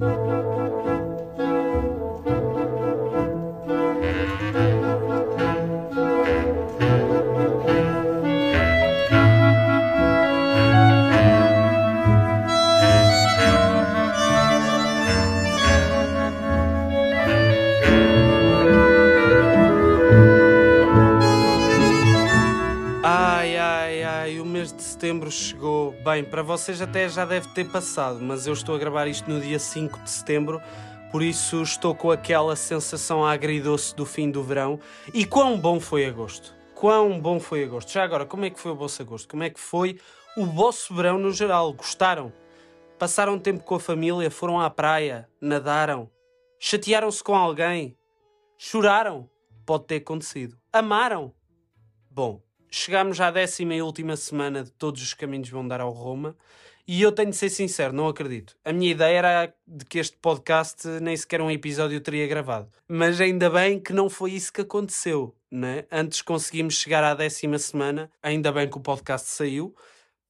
Thank you. Setembro chegou. Bem, para vocês até já deve ter passado, mas eu estou a gravar isto no dia 5 de setembro, por isso estou com aquela sensação agridoce do fim do verão. E quão bom foi agosto! Quão bom foi agosto! Já agora, como é que foi o vosso agosto? Como é que foi o vosso verão no geral? Gostaram? Passaram tempo com a família? Foram à praia? Nadaram? Chatearam-se com alguém? Choraram? Pode ter acontecido. Amaram? Bom, chegámos à décima e última semana de Todos os Caminhos Vão Dar ao Roma e eu tenho de ser sincero, não acredito. A minha ideia era de que este podcast nem sequer um episódio teria gravado. Mas ainda bem que não foi isso que aconteceu, né? Antes conseguimos chegar à décima semana, ainda bem que o podcast saiu,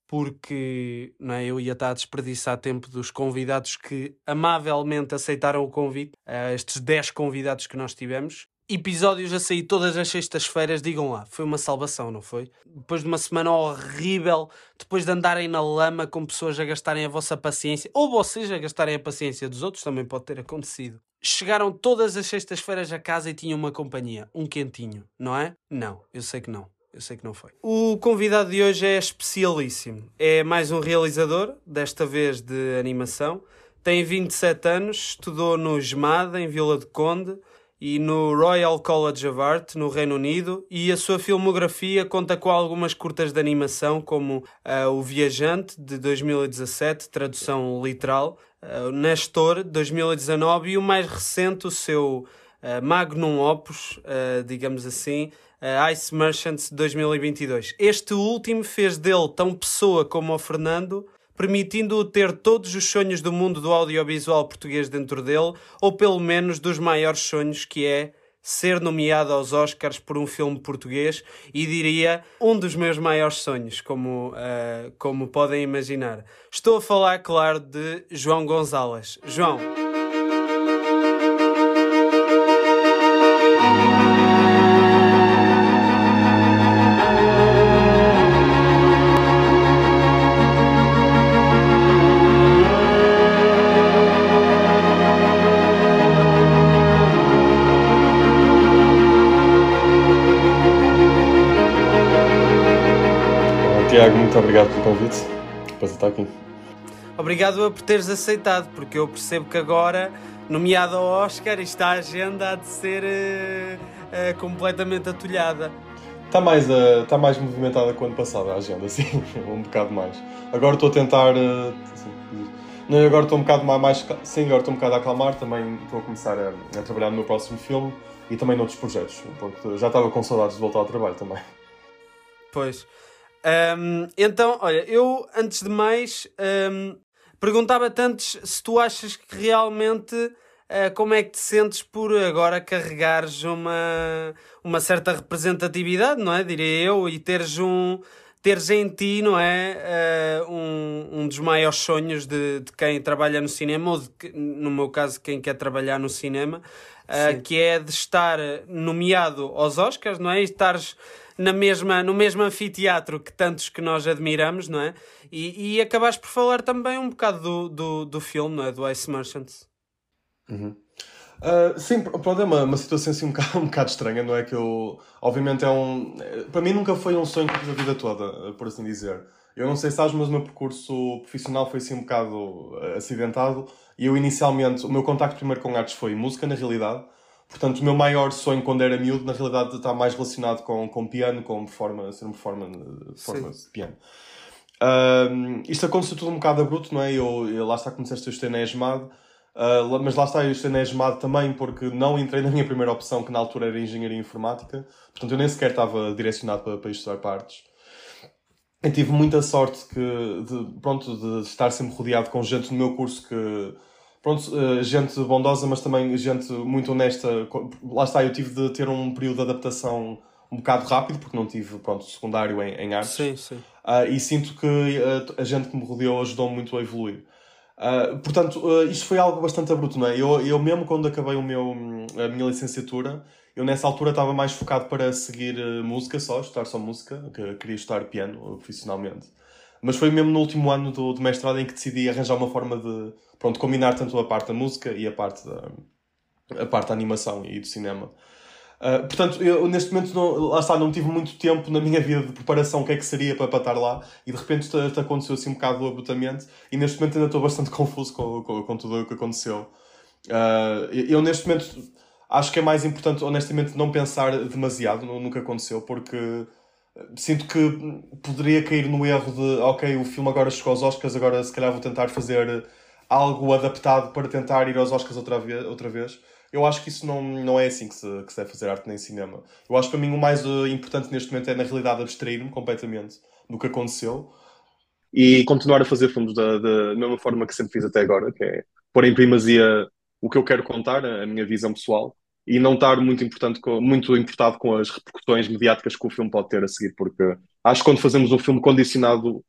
porque não é, eu ia estar a desperdiçar tempo dos convidados que amavelmente aceitaram o convite, estes 10 convidados que nós tivemos. Episódios a sair todas as sextas-feiras, digam lá, foi uma salvação, não foi? Depois de uma semana horrível, depois de andarem na lama com pessoas a gastarem a vossa paciência, ou vocês a gastarem a paciência dos outros, também pode ter acontecido. Chegaram todas as sextas-feiras a casa e tinham uma companhia, um quentinho, não é? Não, eu sei que não. Eu sei que não foi. O convidado de hoje é especialíssimo. É mais um realizador, desta vez de animação. Tem 27 anos, estudou no GEMAD, em Vila de Conde, e no Royal College of Art, no Reino Unido, e a sua filmografia conta com algumas curtas de animação, como uh, O Viajante, de 2017, tradução literal, uh, Nestor, de 2019, e o mais recente, o seu uh, magnum opus, digamos assim, Ice Merchants, de 2022. Este último fez dele tão pessoa como o Fernando, permitindo-o ter todos os sonhos do mundo do audiovisual português dentro dele, ou pelo menos dos maiores sonhos, que é ser nomeado aos Oscars por um filme português e diria um dos meus maiores sonhos, como, uh, como podem imaginar. Estou a falar, claro, de João Gonzalez. João. Muito obrigado pelo convite. Para estar aqui. Obrigado por teres aceitado, porque eu percebo que agora, nomeado ao Oscar, está a agenda a de ser uh, uh, completamente atulhada. Está mais, uh, está mais movimentada que o ano passado a agenda, sim, um bocado mais. Agora estou a tentar. Uh, não, agora estou um bocado mais. Sim, agora estou um bocado a acalmar. Também estou a começar a, a trabalhar no meu próximo filme e também noutros projetos, porque já estava com saudades de voltar ao trabalho também. Pois. Um, então, olha, eu antes de mais um, perguntava-te antes se tu achas que realmente uh, como é que te sentes por agora carregares uma, uma certa representatividade, não é? Diria eu, e teres um teres em ti, não é? Uh, um, um dos maiores sonhos de, de quem trabalha no cinema, ou de, no meu caso, quem quer trabalhar no cinema, uh, que é de estar nomeado aos Oscars, não é? E estares na mesma, no mesmo anfiteatro que tantos que nós admiramos, não é? E, e acabaste por falar também um bocado do, do, do filme, não é? Do Ice Merchants. Uhum. Uh, sim, pronto, é uma, uma situação assim um bocado, um bocado estranha, não é? Que eu, obviamente, é um. Para mim, nunca foi um sonho fiz a vida toda, por assim dizer. Eu não sei se sabes, mas o meu percurso profissional foi assim um bocado acidentado. E eu, inicialmente, o meu contacto primeiro com artes foi música, na realidade. Portanto, o meu maior sonho quando era miúdo, na realidade, está mais relacionado com, com piano, com performance, ser um performance, performance de piano. Um, isto aconteceu tudo um bocado abrupto, não é? Eu, eu lá está, comecei a estudar na ESMAD, uh, mas lá está, eu estudei na ESMAD também porque não entrei na minha primeira opção, que na altura era Engenharia Informática. Portanto, eu nem sequer estava direcionado para, para estudar partes. Eu tive muita sorte que, de, pronto, de estar sempre rodeado com gente no meu curso que pronto, uh, gente bondosa, mas também gente muito honesta. Lá está, eu tive de ter um período de adaptação um bocado rápido, porque não tive, pronto, secundário em, em artes. Sim, sim. Uh, e sinto que uh, a gente que me rodeou ajudou muito a evoluir. Uh, portanto, uh, isto foi algo bastante abrupto, não é? Eu, eu mesmo quando acabei o meu, a minha licenciatura, eu nessa altura estava mais focado para seguir música só, estudar só música, que queria estudar piano profissionalmente. Mas foi mesmo no último ano do, do mestrado em que decidi arranjar uma forma de pronto, combinar tanto a parte da música e a parte da, a parte da animação e do cinema. Uh, portanto, eu neste momento, não, lá está, não tive muito tempo na minha vida de preparação o que é que seria para, para estar lá e de repente isto, isto aconteceu assim um bocado abruptamente e neste momento ainda estou bastante confuso com, com, com tudo o que aconteceu. Uh, eu neste momento acho que é mais importante, honestamente, não pensar demasiado no, no que aconteceu porque sinto que poderia cair no erro de ok, o filme agora chegou aos Oscars, agora se calhar vou tentar fazer algo adaptado para tentar ir aos Oscars outra vez. Outra vez. Eu acho que isso não, não é assim que se, que se deve fazer arte nem cinema. Eu acho que para mim o mais uh, importante neste momento é, na realidade, abstrair-me completamente do que aconteceu e continuar a fazer filmes da, da mesma forma que sempre fiz até agora, que é pôr em primazia o que eu quero contar, a minha visão pessoal, e não estar muito, importante com, muito importado com as repercussões mediáticas que o filme pode ter a seguir, porque acho que quando fazemos um filme condicionado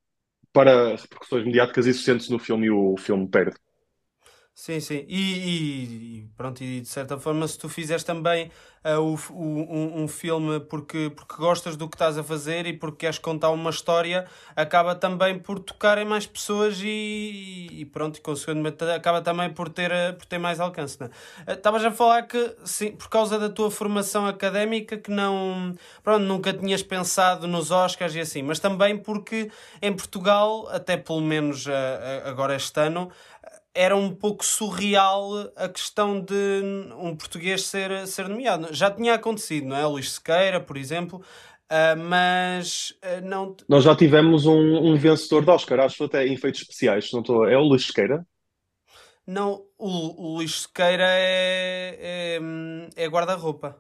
para repercussões mediáticas, isso sente-se no filme e o filme perde. Sim, sim. E, e, pronto, e de certa forma, se tu fizeres também uh, o, o, um, um, filme porque, porque gostas do que estás a fazer e porque queres contar uma história, acaba também por tocar em mais pessoas e, e pronto, e consequentemente acaba também por ter, uh, por ter mais alcance. É? Uh, estavas a falar que, sim, por causa da tua formação académica, que não, pronto, nunca tinhas pensado nos Oscars e assim, mas também porque em Portugal, até pelo menos uh, agora este ano, era um pouco surreal a questão de um português ser, ser nomeado. Já tinha acontecido, não é? Luís Sequeira, por exemplo, uh, mas uh, não. Nós já tivemos um, um vencedor de Oscar, acho até em efeitos especiais, não estou. É o Luís Sequeira? Não, o, o Luís Sequeira é, é, é guarda-roupa.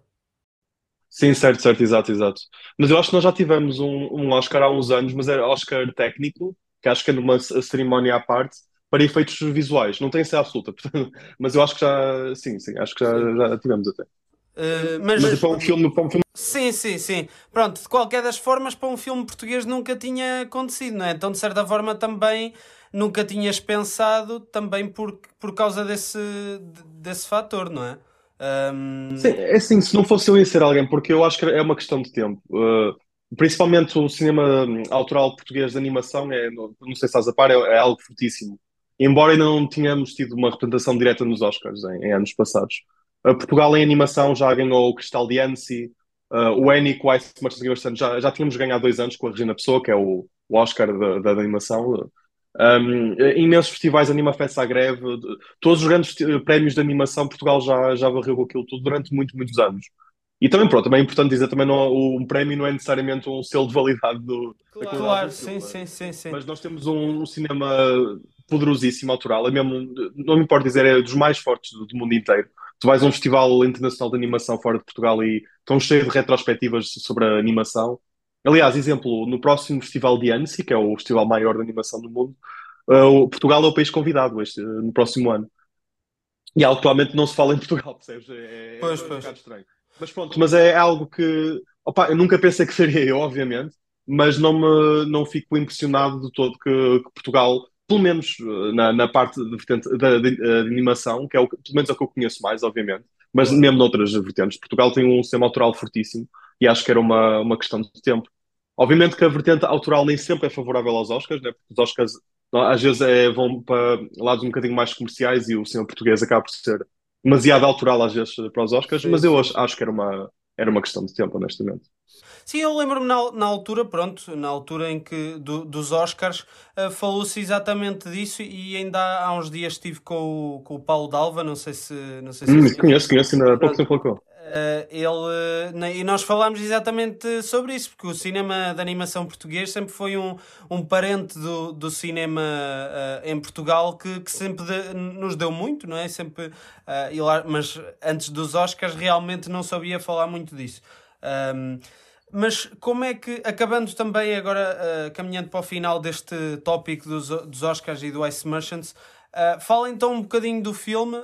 Sim, certo, certo, exato, exato. Mas eu acho que nós já tivemos um, um Oscar há uns anos, mas era Oscar técnico, que acho que é numa cerimónia à parte para efeitos visuais. Não tem ser absoluta, mas eu acho que já, sim, sim, acho que já, já tivemos até. Uh, mas, mas para um filme, para um filme. Sim, sim, sim. Pronto, de qualquer das formas, para um filme português nunca tinha acontecido, não é? Então, de certa forma, também nunca tinhas pensado, também por, por causa desse, desse fator, não é? Um... Sim, é assim, se não fosse eu ia ser alguém, porque eu acho que é uma questão de tempo. Uh, principalmente o cinema autoral português de animação, é, não, não sei se estás a par, é, é algo fortíssimo embora ainda não tínhamos tido uma representação direta nos Oscars em, em anos passados. Uh, Portugal em animação já ganhou o Cristal de Annecy, uh, o Annie com o Ice Merchants já, já tínhamos ganhado dois anos com a Regina Pessoa, que é o, o Oscar da, da, animação. Um, imensos festivais Anima Fest à greve, todos os grandes prémios de animação, Portugal já, já varreu com aquilo tudo durante muito, muitos anos. E também, pronto, também é importante dizer, também não, um prémio não é necessariamente um selo de validade do... Claro, claro sim, sim, sim, sim. Mas nós temos um, um cinema poderosíssimo autoral, é mesmo, não me importa dizer, é dos mais fortes do, do, mundo inteiro. Tu vais a um festival internacional de animação fora de Portugal e estão cheio de retrospectivas sobre a animação. Aliás, exemplo, no próximo festival de Annecy, que é o festival maior de animação do mundo, uh, Portugal é o país convidado este, uh, no próximo ano. E atualmente não se fala em Portugal, percebes? É, é pois, um pois. estranho. Mas pronto, mas é algo que opa, eu nunca pensei que seria eu, obviamente, mas não me não fico impressionado de todo que, que Portugal pelo menos eh, na, na parte de, da, de, de, animação, que é o, pelo menos é o que eu conheço mais, obviamente, mas mesmo noutras vertentes. Portugal tem um sistema autoral fortíssimo e acho que era uma, uma questão de tempo. Obviamente que a vertente autoral nem sempre é favorável aos Oscars, né? porque os Oscars às vezes é, vão para lados um bocadinho mais comerciais e o cinema português acaba por ser demasiado autoral às vezes para os Oscars, sim, mas eu acho, acho que era uma, era uma questão de tempo, honestamente. Sim, eu lembro-me na, na altura, pronto, na altura em que do, dos Oscars, uh, falou-se exatamente disso e ainda há, há, uns dias estive com o, com o Paulo Dalva, não sei se... Não sei se hum, conheço, conheço, ainda há pouco tempo falou Uh, ele, e nós falámos exatamente sobre isso, porque o cinema de animação português sempre foi um, um parente do, do cinema uh, em Portugal que, que sempre de, nos deu muito, não é? Sempre, uh, mas antes dos Oscars realmente não sabia falar muito disso. Um, mas como é que, acabando também agora, caminhando para o final deste tópico dos, dos Oscars e do Ice Merchants, fala então um bocadinho do filme.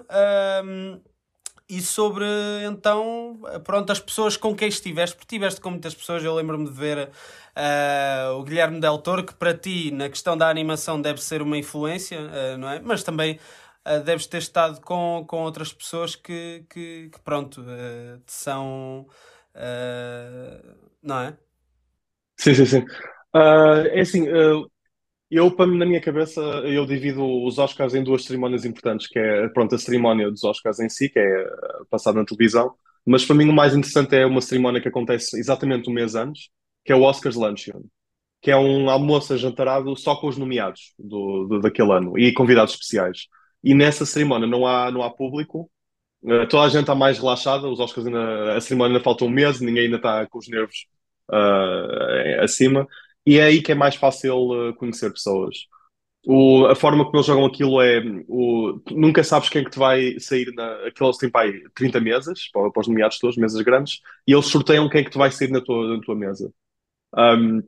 E sobre então, pronto, as pessoas com quem estiveste, porque estiveste com muitas pessoas, eu lembro-me de ver uh, o Guilherme Del Toro, que para ti, na questão da animação, deve ser uma influência, uh, não é? Mas também uh, deves ter estado com, com outras pessoas que, que, que pronto, são. não é? Sim, sim, sim. é assim, eu, na minha cabeça, eu divido os Oscars em duas cerimónias importantes, que é, pronto, a cerimónia dos Oscars em si, que é passada na televisão, mas para mim o mais interessante é uma cerimónia que acontece exatamente um mês antes, que é o Oscars Luncheon, que é um almoço jantarado só com os nomeados do, do, daquele ano e convidados especiais. E nessa cerimónia não há, não há público, uh, toda a gente está mais relaxada, os Oscars ainda, a cerimónia ainda falta um mês, ninguém ainda está com os nervos uh, acima, e é aí que é mais fácil uh, conhecer pessoas. O, a forma como eles jogam aquilo é o, nunca sabes quem é que te vai sair na, aquilo eles têm pá, 30 mesas para, para, os nomeados todos, mesas grandes, e eles sorteiam quem é que te vai sair na tua, na tua mesa. Um,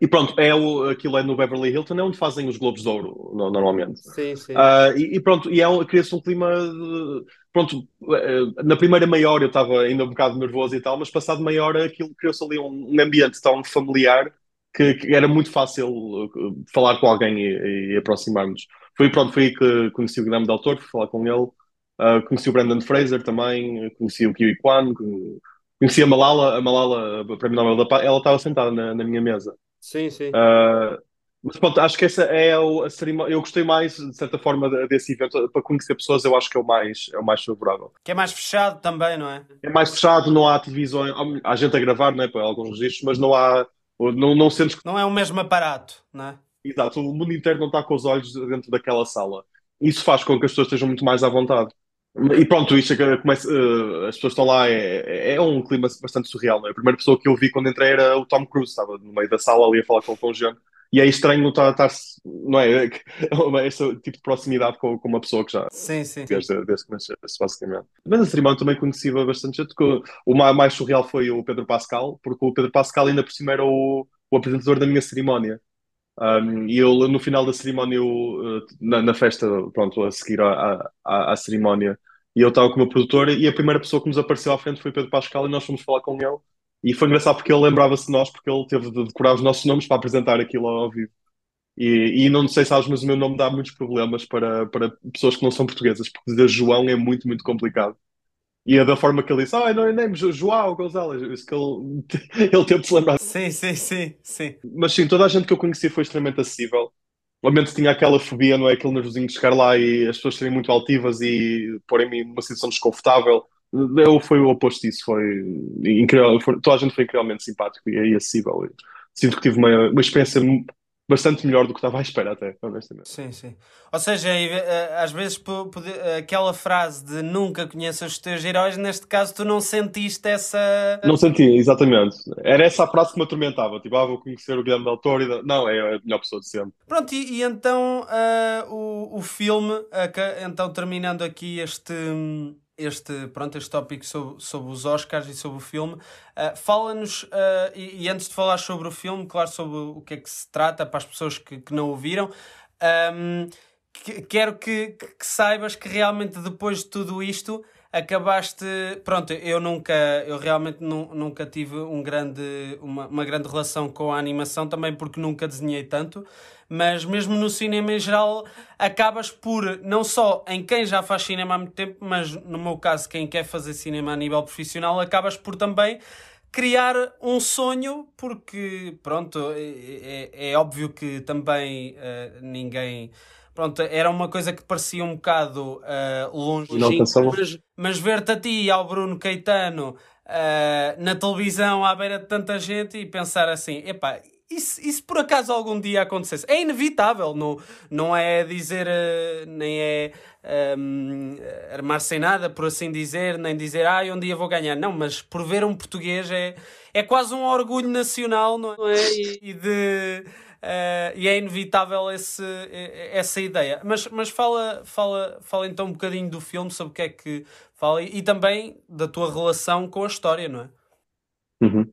e pronto, é o, aquilo é no Beverly Hilton, é onde fazem os Globos de Ouro, no, normalmente. Sim, sim. Uh, e, e, pronto, e é, cria-se um clima. De, pronto, uh, na primeira meia hora eu estava ainda um bocado nervoso e tal, mas passado meia hora aquilo criou-se ali um, um, ambiente tão familiar que, que, era muito fácil uh, falar com alguém e, e aproximar-nos. Foi pronto, foi aí que conheci o Guilherme Del Toro, fui falar com ele. Uh, conheci o Brandon Fraser também, conheci o Kiwi Kwan, Conheci a Malala, a Malala, para mim Nobel da Paz, ela estava sentada na, na minha mesa. Sim, sim. Uh, mas pronto, acho que essa é a cerimónia. Eu gostei mais, de certa forma, desse evento. Para conhecer pessoas, eu acho que é o mais, é o mais favorável. Que é mais fechado também, não é? É mais fechado, não há televisões. Há gente a gravar, não é? Para alguns registros, mas não há. Não, não sentes que. Não é o mesmo aparato, não é? Exato, o mundo inteiro não está com os olhos dentro daquela sala. Isso faz com que as pessoas estejam muito mais à vontade. E pronto, isto é começa, uh, as pessoas estão lá, é, é, um clima bastante surreal. Não é? A primeira pessoa que eu vi quando entrei era o Tom Cruise, estava no meio da sala ali a falar com o Conjano. E é estranho estar, estar não é? Esse tipo de proximidade com, com uma pessoa que já sim, sim, desde, desde que nasceu, basicamente. Mas a cerimónia também conhecia bastante gente. O mais surreal foi o Pedro Pascal, porque o Pedro Pascal ainda por cima era o, o apresentador da minha cerimónia. Um, e eu, no final da cerimónia, eu, eh, na, na, festa, pronto, a seguir à, à, à cerimónia, e eu estava com o meu produtor, e a primeira pessoa que nos apareceu à frente foi Pedro Pascal, e nós fomos falar com ele. E foi engraçado porque ele lembrava-se de nós, porque ele teve de decorar os nossos nomes para apresentar aquilo ao vivo. E, e não sei se sabes, mas o meu nome dá muitos problemas para, para pessoas que não são portuguesas, porque dizer João é muito, muito complicado. E é da forma que ele disse, ah, não é nem João Gonzalez, isso que ele, ele teve de se lembrar. Sim, sim, sim, sim. Mas sim, toda a gente que eu conheci foi extremamente acessível. Obviamente tinha aquela fobia, não é? Aquele nervosinho de chegar lá e as pessoas serem muito altivas e porem-me numa situação desconfortável. Eu foi o oposto disso, foi incrível. Foi, toda a gente foi incrivelmente simpático e, acessível. Sinto que tive uma, uma experiência bastante melhor do que estava à espera, até, honestamente. Sim, sim. Ou seja, eh, às vezes aquela frase de nunca conheças os teus heróis, neste caso tu não sentiste essa. Não senti, exatamente. Era essa a frase que me atormentava. Tipo, ah, vou conhecer o Guilherme Del Toro. E... Não, é a melhor pessoa de sempre. Pronto, e, e então uh, o, o filme, uh, então terminando aqui este este, pronto, este tópico sobre, sobre os Oscars e sobre o filme. Uh, Fala-nos, uh, e, e, antes de falar sobre o filme, claro, sobre o que é que se trata, para as pessoas que, que não ouviram, um, que, quero que, que, saibas que realmente depois de tudo isto acabaste. Pronto, eu nunca, eu realmente nu, nunca tive um grande, uma, uma grande relação com a animação, também porque nunca desenhei tanto mas mesmo no cinema em geral acabas por, não só em quem já faz cinema há muito tempo, mas no meu caso, quem quer fazer cinema a nível profissional, acabas por também criar um sonho, porque pronto, é, é, é óbvio que também uh, ninguém. Pronto, era uma coisa que parecia um bocado uh, longe, mas, mas ver-te a ti e ao Bruno Caetano uh, na televisão à beira de tanta gente e pensar assim: epá, e se, e se por acaso algum dia acontecesse? É inevitável, não, não é dizer, uh, nem é um, ehm, armar-se sem nada, por assim dizer, nem dizer, ah, um dia vou ganhar. Não, mas por ver um português é, é quase um orgulho nacional, não é? E, e de. Uh, e é inevitável esse, essa ideia. Mas, mas fala, fala, fala então um bocadinho do filme, sobre o que é que fala e, e também da tua relação com a história, não é? Uhum.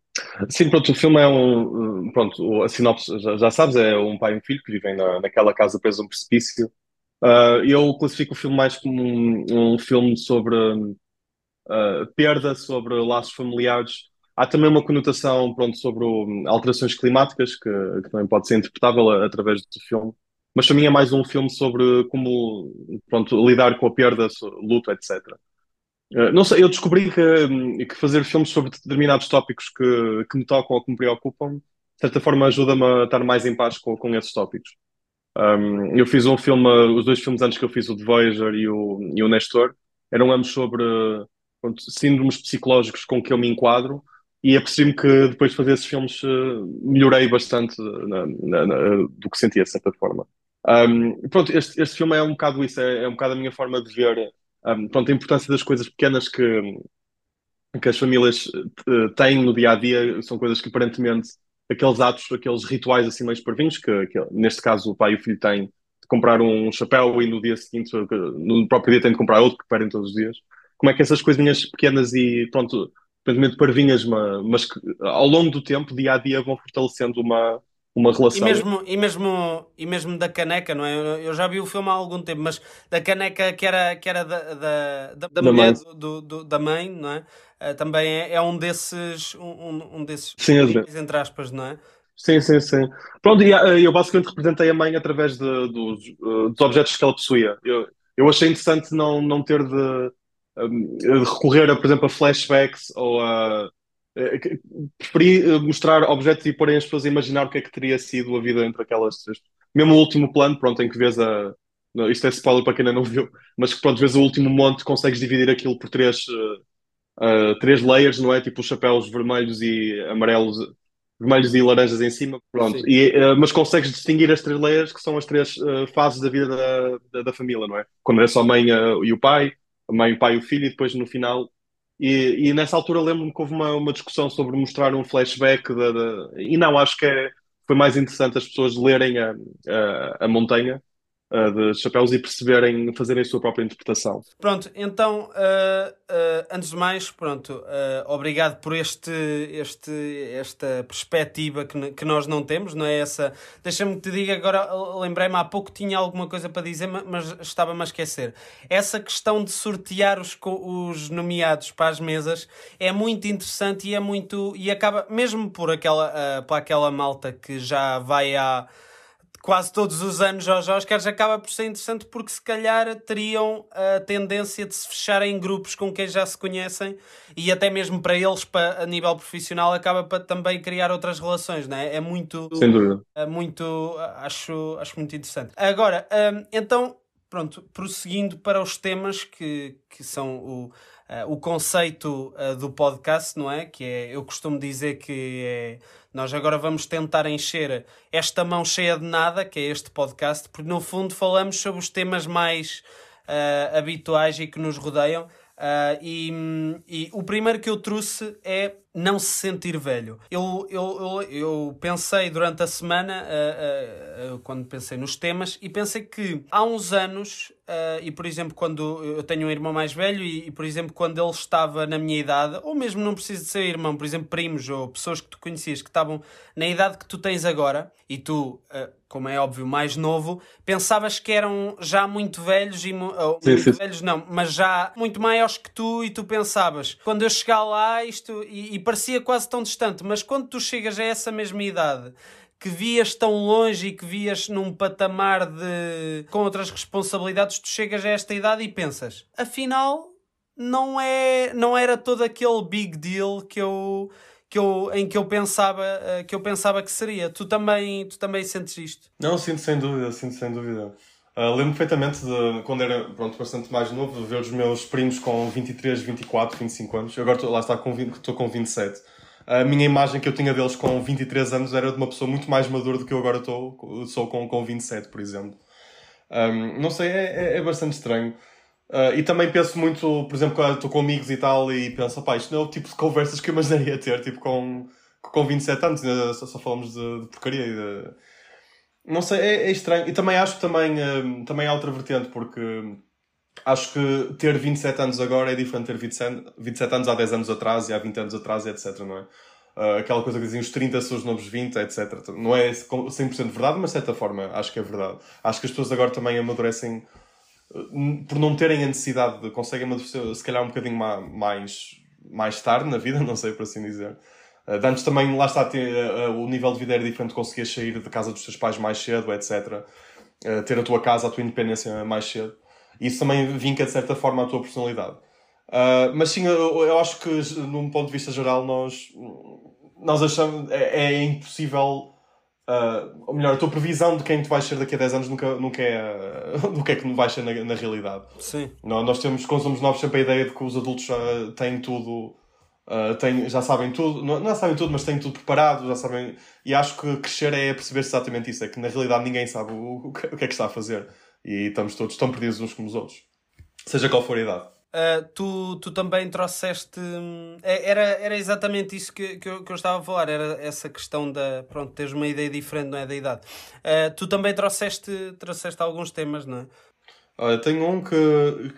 Sim, pronto, o filme é um. Pronto, a sinopse já, já sabes, é um pai e um filho que vivem na, naquela casa preso um precipício. Uh, eu classifico o filme mais como um, um filme sobre uh, perda, sobre laços familiares. Há também uma conotação pronto, sobre o, alterações climáticas, que, que, também pode ser interpretável através do filme. Mas para mim é mais um filme sobre como pronto, lidar com a perda, luto, etc. Uh, não sei, eu descobri que, que, fazer filmes sobre determinados tópicos que, que me tocam ou que me preocupam, de certa forma ajuda-me a estar mais em paz com, com esses tópicos. Um, eu fiz um filme, os dois filmes antes que eu fiz, o The Voyager e o, e o Nestor, eram ambos sobre pronto, síndromes psicológicos com que eu me enquadro e apercebi-me que depois de fazer esses filmes uh, melhorei bastante na, na, na, do que sentia, de certa forma. Um, pronto, este, este filme é um bocado isso, é, é um bocado a minha forma de ver um, pronto, a importância das coisas pequenas que, que as famílias uh, têm no dia a dia, são coisas que aparentemente aqueles atos, aqueles rituais assim mais parvinhos, que, que, neste caso o pai e o filho têm de comprar um chapéu e no dia seguinte, no próprio dia têm de comprar outro, que pedem todos os dias. Como é que essas coisinhas pequenas e, pronto, aparentemente parvinhas, mas que ao longo do tempo, dia a dia, vão fortalecendo uma, uma relação. E mesmo, e, mesmo, e mesmo da caneca, não é? Eu já vi o filme há algum tempo, mas da caneca que era, que era da, da, da, da mulher do, do, da mãe, não é? uh, também é, é, um desses, um, um desses sim, entre aspas, não é? Sim, sim, sim. Pronto, e uh, eu basicamente representei a mãe através de, dos, uh, dos objetos que ela possuía. Eu, eu achei interessante não, não ter de, um, de recorrer, a, por exemplo, a flashbacks ou a. preferi mostrar objetos e porem as pessoas a imaginar o que é que teria sido a vida entre aquelas três. Mesmo o último plano, pronto, em que vês a. Isto é spoiler para quem ainda não viu, mas que pronto, vês o último monte, consegues dividir aquilo por três, uh, três layers, não é? Tipo os chapéus vermelhos e amarelos, vermelhos e laranjas em cima, pronto. E, uh, mas consegues distinguir as três layers que são as três fases da vida da, da, da, família, não é? Quando é só a mãe e o pai, a mãe, o pai e o filho, e depois no final. E, e nessa altura lembro-me que houve uma, uma discussão sobre mostrar um flashback da, da... e não, acho que é, foi mais interessante as pessoas lerem a, a, a montanha de chapéus e perceberem, fazerem a sua própria interpretação. Pronto, então, uh, uh, antes de mais, pronto, obrigado por este, este, esta perspectiva que, que nós não temos, não é essa? Deixa-me que te diga, agora lembrei-me há pouco tinha alguma coisa para dizer, mas estava-me a esquecer. Essa questão de sortear os, os nomeados para as mesas é muito interessante e é muito. e acaba, mesmo por aquela, para aquela malta que já vai à quase todos os anos aos Oscars acaba por ser interessante porque se calhar teriam a tendência de se fechar em grupos com quem já se conhecem e até mesmo para eles, para, a nível profissional, acaba para também criar outras relações, não é? É muito. Sem dúvida. É muito. Acho, acho muito interessante. Agora, hum, então, pronto, prosseguindo para os temas que, que são o uh, o conceito uh, do podcast, não é? Que é, eu costumo dizer que é, nós agora vamos tentar encher esta mão cheia de nada, que é este podcast, porque no fundo falamos sobre os temas mais uh, habituais e que nos rodeiam. Uh, e, e, o primeiro que eu trouxe é não se sentir velho. Eu, eu, eu, eu pensei durante a semana, uh, uh, quando pensei nos temas, e pensei que há uns anos, e por exemplo, quando eu tenho um irmão mais velho, e, e, por exemplo, quando ele estava na minha idade, ou mesmo não preciso de ser irmão, por exemplo, primos ou pessoas que tu conhecias que estavam na idade que tu tens agora, e tu como é óbvio, mais novo, pensavas que eram já muito velhos e oh, sim, muito sim. velhos não, mas já muito maiores que tu e tu pensavas, quando eu chegar lá isto e, e, parecia quase tão distante, mas quando tu chegas a essa mesma idade que vias tão longe e que vias num patamar de com outras responsabilidades, tu chegas a esta idade e pensas, afinal não é não era todo aquele big deal que eu que eu, em que eu pensava uh, que eu pensava que seria. Tu também, tu também sentes isto? Não, sinto sem dúvida, sinto sem dúvida. Uh, lembro perfeitamente de quando era pronto, bastante mais novo, de ver os meus primos com 23, 24, 25 anos. Eu agora lá está, com 20, estou com 27. A minha imagem que eu tinha deles com 23 anos era de uma pessoa muito mais madura do que eu agora estou, sou com, com 27, por exemplo. Um, não sei, é, é, é bastante estranho. Uh, e também penso muito, por exemplo, quando estou com amigos e tal, e penso, pá, isto não é o tipo de conversas que eu imaginaria ter, tipo, com, com 27 anos, ainda só, só falamos de, de porcaria e de... Não sei, é, é, estranho. E também acho que também, uh, também há outra vertente, porque acho que ter 27 anos agora é diferente de ter 27, 27 anos há 10 anos atrás e há 20 anos atrás, etc, não é? Uh, aquela coisa que dizem os 30 são os novos 20, etc. Não é 100% verdade, mas de certa forma acho que é verdade. Acho que as pessoas agora também amadurecem por não terem a necessidade de conseguem amadurecer se calhar um bocadinho mais, mais tarde na vida, não sei por assim dizer. Uh, antes também, lá está, o nível de vida era diferente, conseguias sair de casa dos teus pais mais cedo, etc. Ter a tua casa, a tua independência mais cedo. Isso também vinca de certa forma a tua personalidade. Uh, mas sim, eu, eu, acho que, num ponto de vista geral, nós, nós achamos. É, é impossível. Uh, ou melhor, a tua previsão de quem tu vais ser daqui a 10 anos nunca, nunca é uh, do que é que vais ser na, na realidade. Sim. Nós, nós temos, quando somos novos, sempre a ideia de que os adultos já têm tudo. Uh, têm, já sabem tudo, não, não sabem tudo, mas têm tudo preparado, já sabem. E acho que crescer é perceber exatamente isso: é que na realidade ninguém sabe o, o, que, o que é que está a fazer e estamos todos tão perdidos uns como os outros, seja qual for a idade. Uh, tu, tu também trouxeste. É, era, era exatamente isso que, que, eu, que eu estava a falar, era essa questão da. Pronto, teres uma ideia diferente, não é? Da idade. Uh, tu também trouxeste, trouxeste alguns temas, não é? Olha, tenho um que.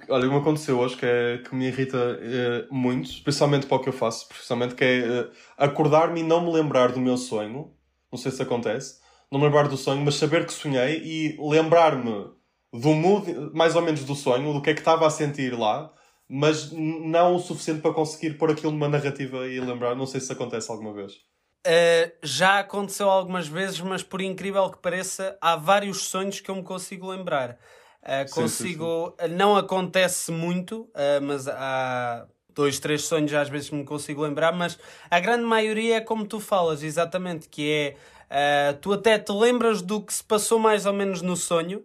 Olha, me aconteceu hoje que, é, que me irrita é, muito, especialmente para o que eu faço, precisamente, que é é acordar-me e não me lembrar do meu sonho. Não sei se acontece. Não me lembrar do sonho, mas saber que sonhei e lembrar-me do mood, mais ou menos do sonho, do que é que estava a sentir lá mas não o suficiente para conseguir pôr aquilo numa narrativa e lembrar. Não sei se acontece alguma vez. Uh, já aconteceu algumas vezes, mas por incrível que pareça, há vários sonhos que eu me consigo lembrar. Uh, sim, consigo. Sim, sim. Não acontece muito, uh, mas há dois, três sonhos às vezes me consigo lembrar, mas a grande maioria é como tu falas, exatamente, que é tu até te lembras do que se passou mais ou menos no sonho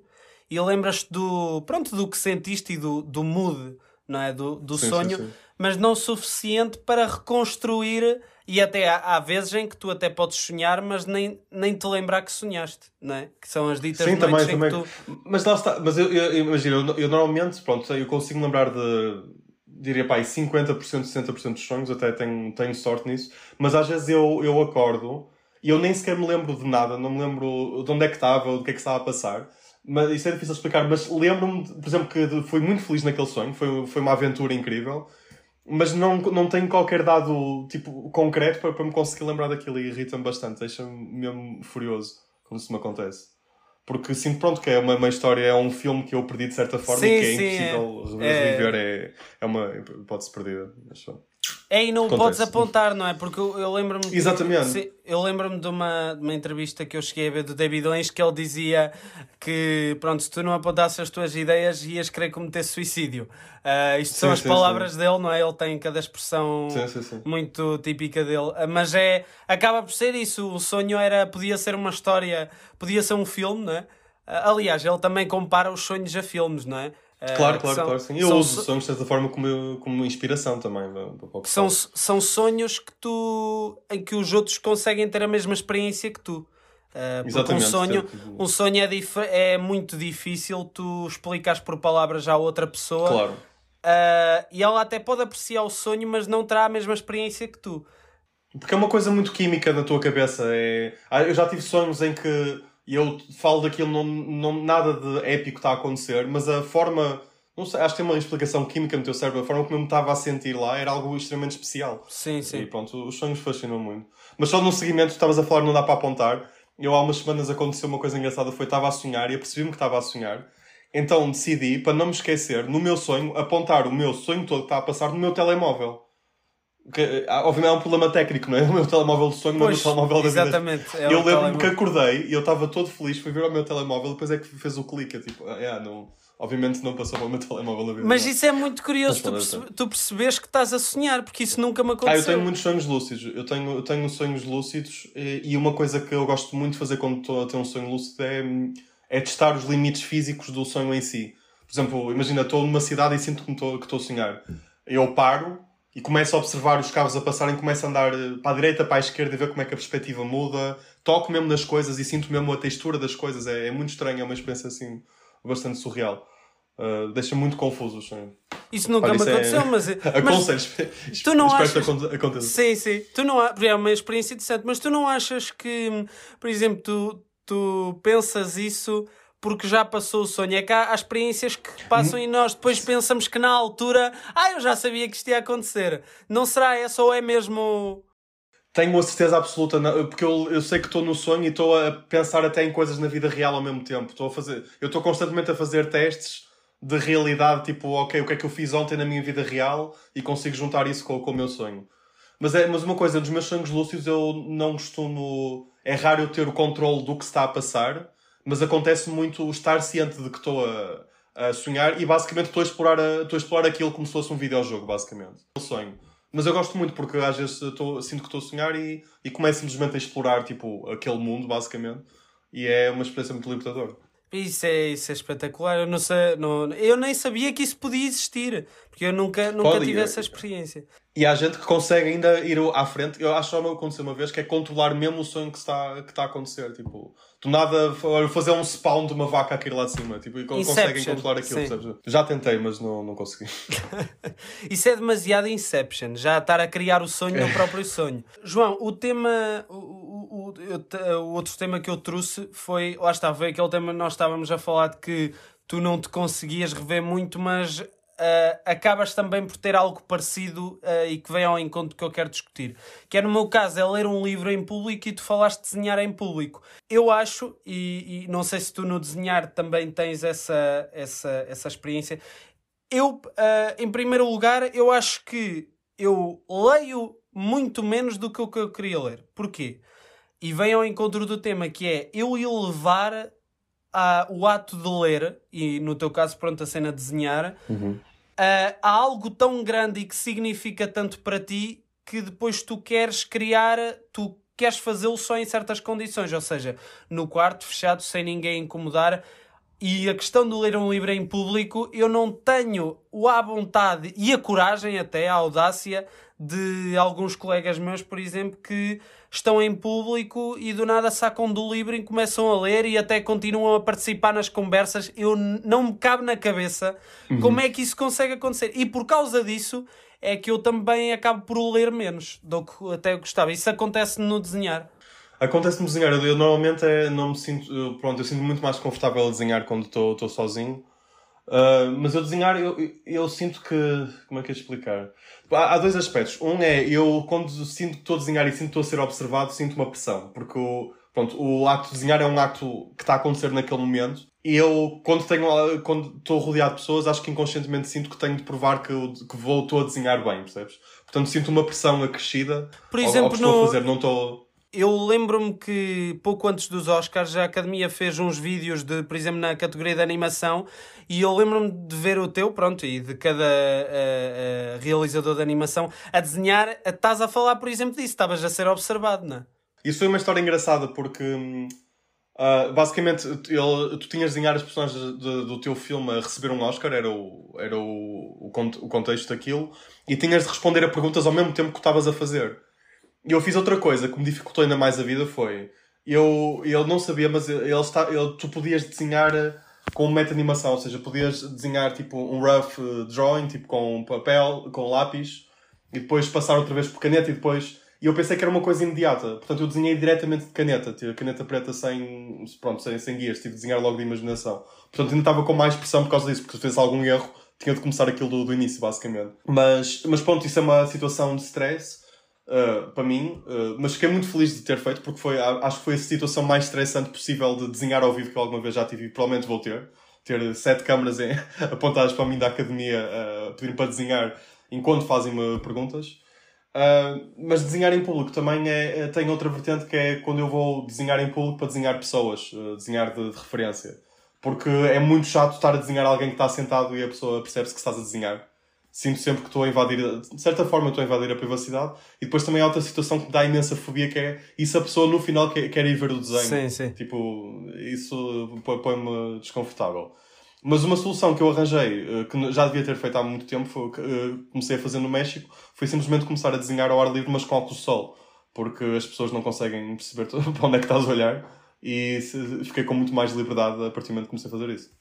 e lembras-te do, pronto, do que sentiste e do, do mood não é? Do, do sim, sonho, sim, sim. mas não suficiente para reconstruir. E até há, há, vezes em que tu até podes sonhar, mas nem, nem te lembrar que sonhaste, não é? Que são as ditas Sim, também, também. Tu... Mas lá está, mas eu, eu imagino, eu, eu, normalmente, pronto, eu consigo lembrar de, diria pá, 50%, 60% dos sonhos, até tenho, tenho sorte nisso, mas às vezes eu, eu acordo e eu nem sequer me lembro de nada, não me lembro de onde é que estava, ou do que é que estava a passar mas isso é difícil de explicar, mas lembro-me, por exemplo, que fui muito feliz naquele sonho, foi, foi uma aventura incrível, mas não, não tenho qualquer dado tipo, concreto para, para me conseguir lembrar daquilo e irrita-me bastante, deixa-me mesmo furioso quando isso me acontece. Porque sinto pronto que é uma, uma história, é um filme que eu perdi de certa forma sim, e que é sim, impossível é. reviver, é, é, é uma hipótese perdida. Mas, é, e não Acontece. podes apontar, não é? Porque eu, eu lembro-me. Exatamente. eu lembro-me de uma, de uma entrevista que eu cheguei a ver do David Owens que ele dizia que, pronto, se tu não apontasses as tuas ideias, ias querer cometer suicídio. Uh, isto sim, são as sim, palavras sim. dele, não é? Ele tem cada expressão muito típica dele. Uh, mas é. Acaba por ser isso. O sonho era. Podia ser uma história, podia ser um filme, não é? Uh, aliás, ele também compara os sonhos a filmes, não é? Claro, uh, claro, são, claro, sim. Eu uso sonhos de certa forma como, como inspiração também. Que são, são sonhos que tu, em que os outros conseguem ter a mesma experiência que tu. Uh, Exatamente, um sonho, um sonho é, é muito difícil tu explicares por palavras à outra pessoa. Claro. Uh, e ela até pode apreciar o sonho, mas não terá a mesma experiência que tu. Porque é uma coisa muito química na tua cabeça. É... Ah, eu já tive sonhos em que e eu falo daquilo, não, não, nada de épico está a acontecer, mas a forma. Não sei, acho que tem uma explicação química no teu cérebro. A forma como eu me estava a sentir lá era algo extremamente especial. Sim, sim. E pronto, os sonhos fascinam muito. Mas só no seguimento, estavas a falar, não dá para apontar. Eu há umas semanas aconteceu uma coisa engraçada, foi estava a sonhar e eu percebi-me que estava a sonhar. Então decidi, para não me esquecer, no meu sonho, apontar o meu sonho todo que está a passar no meu telemóvel. Que, ah, obviamente é um problema técnico, não é? O meu telemóvel de sonho, pois, não é o meu telemóvel da exatamente, vida. É eu lembro-me que acordei e eu estava todo feliz, fui ver o meu telemóvel e depois é que fez o clique. Tipo, ah, yeah, não, obviamente não passou para o meu telemóvel da vida. Mas isso é muito curioso, tu, perce tu percebes que estás a sonhar, porque isso nunca me aconteceu. Ah, eu tenho muitos sonhos lúcidos. Eu tenho, eu tenho sonhos lúcidos e, e uma coisa que eu gosto muito de fazer quando estou a ter um sonho lúcido é, é testar os limites físicos do sonho em si. Por exemplo, imagina, estou numa cidade e sinto que estou a sonhar. Eu paro e começo a observar os carros a passarem, começo a andar eh, para a direita, para a esquerda e ver como é que a perspectiva muda. Toco mesmo nas coisas e sinto mesmo a textura das coisas. É, é muito estranho, é uma experiência assim bastante surreal. Uh, deixa muito confuso. Isso nunca me aconteceu, é... mas. Aconselho, mas tu não achas... que. Sim, sim. Tu não É uma experiência decente, mas tu não achas que, por exemplo, tu, tu pensas isso porque já passou o sonho. É que há, há experiências que passam e nós depois pensamos que na altura, ah, eu já sabia que isto ia acontecer. Não será essa ou é mesmo. Tenho a certeza absoluta, porque eu, eu sei que estou no sonho e estou a pensar até em coisas na vida real ao mesmo tempo. Estou a fazer, eu estou constantemente a fazer testes de realidade, tipo, ok, o que é que eu fiz ontem na minha vida real e consigo juntar isso com, com o meu sonho. Mas, é, mas uma coisa, dos meus sonhos lúcidos eu não costumo. É raro eu ter o controle do que está a passar, mas acontece muito estar ciente de que estou a, a sonhar e basicamente estou a, explorar a, estou a explorar aquilo como se fosse um videojogo, basicamente. Eu sonho. Mas eu gosto muito porque às vezes estou, sinto que estou a sonhar e, e começo simplesmente a explorar tipo, aquele mundo, basicamente. E é uma experiência muito libertadora. Isso é, isso é espetacular. Eu, não sei, não, eu nem sabia que isso podia existir, porque eu nunca, nunca Pode, tive essa experiência. E há gente que consegue ainda ir à frente. Eu acho que só não aconteceu uma vez, que é controlar mesmo o sonho que está, que está a acontecer. Tipo, do nada fazer um spawn de uma vaca aqui lá de cima. Tipo, e conseguem controlar aquilo. Já tentei, mas não, não consegui. Isso é demasiado Inception. Já estar a criar o sonho no próprio sonho. João, o tema. O, o, o, o, outro tema que eu trouxe foi. Lá está, foi aquele tema que nós estávamos a falar de que tu não te conseguias rever muito, mas uh, acabas também por ter algo parecido uh, e que vem ao encontro que eu quero discutir. Que é no meu caso, é ler um livro em público e tu falaste de desenhar em público. Eu acho, e, e não sei se tu no desenhar também tens essa, essa, essa experiência, eu, uh, em primeiro lugar, eu acho que eu leio muito menos do que o que eu queria ler. Porquê? E vem ao encontro do tema que é eu elevar a, o ato de ler, e no teu caso, pronto, a cena de desenhar, uhum uh, há algo tão grande e que significa tanto para ti que depois tu queres criar, tu queres fazê-lo só em certas condições, ou seja, no quarto fechado, sem ninguém incomodar. E a questão de ler um livro em público, eu não tenho a vontade e a coragem, até a audácia, de alguns colegas meus, por exemplo, que estão em público e do nada sacam do livro e começam a ler e até continuam a participar nas conversas. Eu não me cabe na cabeça uhum. como é que isso consegue acontecer. E por causa disso é que eu também acabo por ler menos do que até gostava. Isso acontece no desenhar. Acontece no desenhar. Eu, eu normalmente é, não me sinto. Eu, pronto, eu sinto muito mais confortável a desenhar quando estou sozinho. Uh, mas eu desenhar, eu, eu, eu, sinto que. Como é que é explicar? Há, há, dois aspectos. Um é, eu quando sinto que estou a desenhar e sinto que estou a ser observado, sinto uma pressão. Porque o, pronto, o ato de desenhar é um ato que está a acontecer naquele momento. E eu, quando tenho, quando estou rodeado de pessoas, acho que inconscientemente sinto que tenho de provar que, eu, que vou, estou a desenhar bem, percebes? Portanto, sinto uma pressão acrescida. Por exemplo, ao, ao que estou no... a fazer, não estou eu lembro-me que pouco antes dos Oscars a Academia fez uns vídeos de, por exemplo, na categoria de animação e eu lembro-me de ver o teu, pronto, e de cada uh, uh, realizador de animação a desenhar, estás a falar, por exemplo, disso, estavas a ser observado, não é? Isso foi uma história engraçada porque uh, basicamente ele, tu tinhas de desenhar as personagens de, de, do teu filme a receber um Oscar, era o, era o, o, o contexto daquilo, e tinhas de responder a perguntas ao mesmo tempo que estavas a fazer. E eu fiz outra coisa que me dificultou ainda mais a vida foi. Eu, eu não sabia, mas ele está, ele, tu podias desenhar com meta-animação, ou seja, podias desenhar tipo um rough eh, drawing, tipo com papel, com lápis, e depois passar outra vez por caneta e depois. E eu pensei que era uma coisa imediata, portanto eu desenhei diretamente de caneta, tive a caneta preta sem, pronto, sem, sem guias, tive de desenhar logo de imaginação. Portanto ainda estava com mais pressão por causa disso, porque se fez algum erro tinha de começar aquilo do, do início, basicamente. Mas, mas pronto, isso é uma situação de stress uh, para mim, uh, mas fiquei muito feliz de ter feito porque foi, acho que foi a situação mais estressante possível de desenhar ao vivo que alguma vez já tive e provavelmente vou ter. Ter sete câmaras em, apontadas para mim da academia uh, pedir para desenhar enquanto fazem-me perguntas. Mas desenhar em público também é, é, tem outra vertente que é quando eu vou desenhar em público para desenhar pessoas, desenhar de, de, referência. Porque é muito chato estar a desenhar alguém que está sentado e a pessoa percebe-se que estás a desenhar sinto sempre que estou a invadir, de certa forma estou a invadir a privacidade. E depois também há outra situação que me dá imensa fobia que é, e se a pessoa no final quer, quer ir ver o desenho? Sim, sim. Tipo, isso põe-me desconfortável. Mas uma solução que eu arranjei, eh, que já devia ter feito há muito tempo, foi, que eh, comecei a fazer no México, foi simplesmente começar a desenhar ao ar livre, mas com óculos de sol. Porque as pessoas não conseguem perceber para onde é que estás a olhar. E fiquei com muito mais liberdade a partir do momento que comecei a fazer isso.